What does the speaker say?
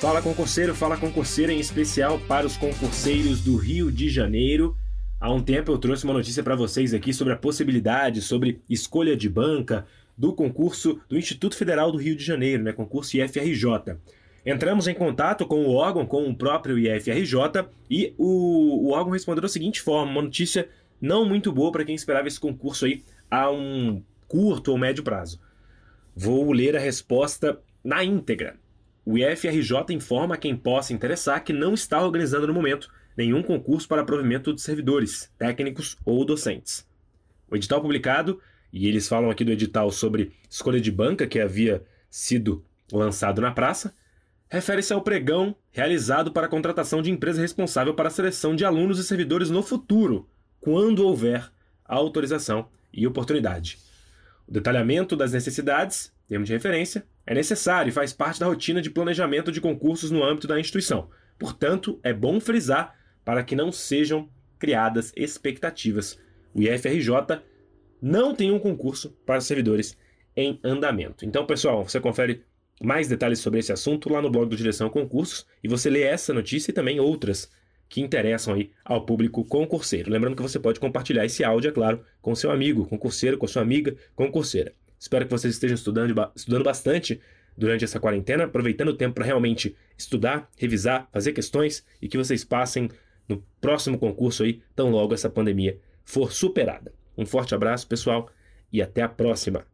Fala concurseiro, fala concurseira, em especial para os concurseiros do Rio de Janeiro. Há um tempo eu trouxe uma notícia para vocês aqui sobre a possibilidade, sobre escolha de banca do concurso do Instituto Federal do Rio de Janeiro, né, concurso IFRJ. Entramos em contato com o órgão, com o próprio IFRJ, e o, o órgão respondeu da seguinte forma: uma notícia não muito boa para quem esperava esse concurso aí a um curto ou médio prazo. Vou ler a resposta na íntegra. O IFRJ informa quem possa interessar que não está organizando no momento nenhum concurso para provimento de servidores, técnicos ou docentes. O edital publicado, e eles falam aqui do edital sobre escolha de banca que havia sido lançado na praça, refere-se ao pregão realizado para a contratação de empresa responsável para a seleção de alunos e servidores no futuro, quando houver autorização e oportunidade. O detalhamento das necessidades, termo de referência, é necessário e faz parte da rotina de planejamento de concursos no âmbito da instituição. Portanto, é bom frisar para que não sejam criadas expectativas. O IFRJ não tem um concurso para servidores em andamento. Então, pessoal, você confere mais detalhes sobre esse assunto lá no blog do Direção Concursos e você lê essa notícia e também outras que interessam aí ao público concurseiro. Lembrando que você pode compartilhar esse áudio, é claro, com seu amigo concurseiro, com sua amiga concurseira. Espero que vocês estejam estudando, estudando bastante durante essa quarentena, aproveitando o tempo para realmente estudar, revisar, fazer questões e que vocês passem no próximo concurso aí, tão logo essa pandemia for superada. Um forte abraço, pessoal, e até a próxima!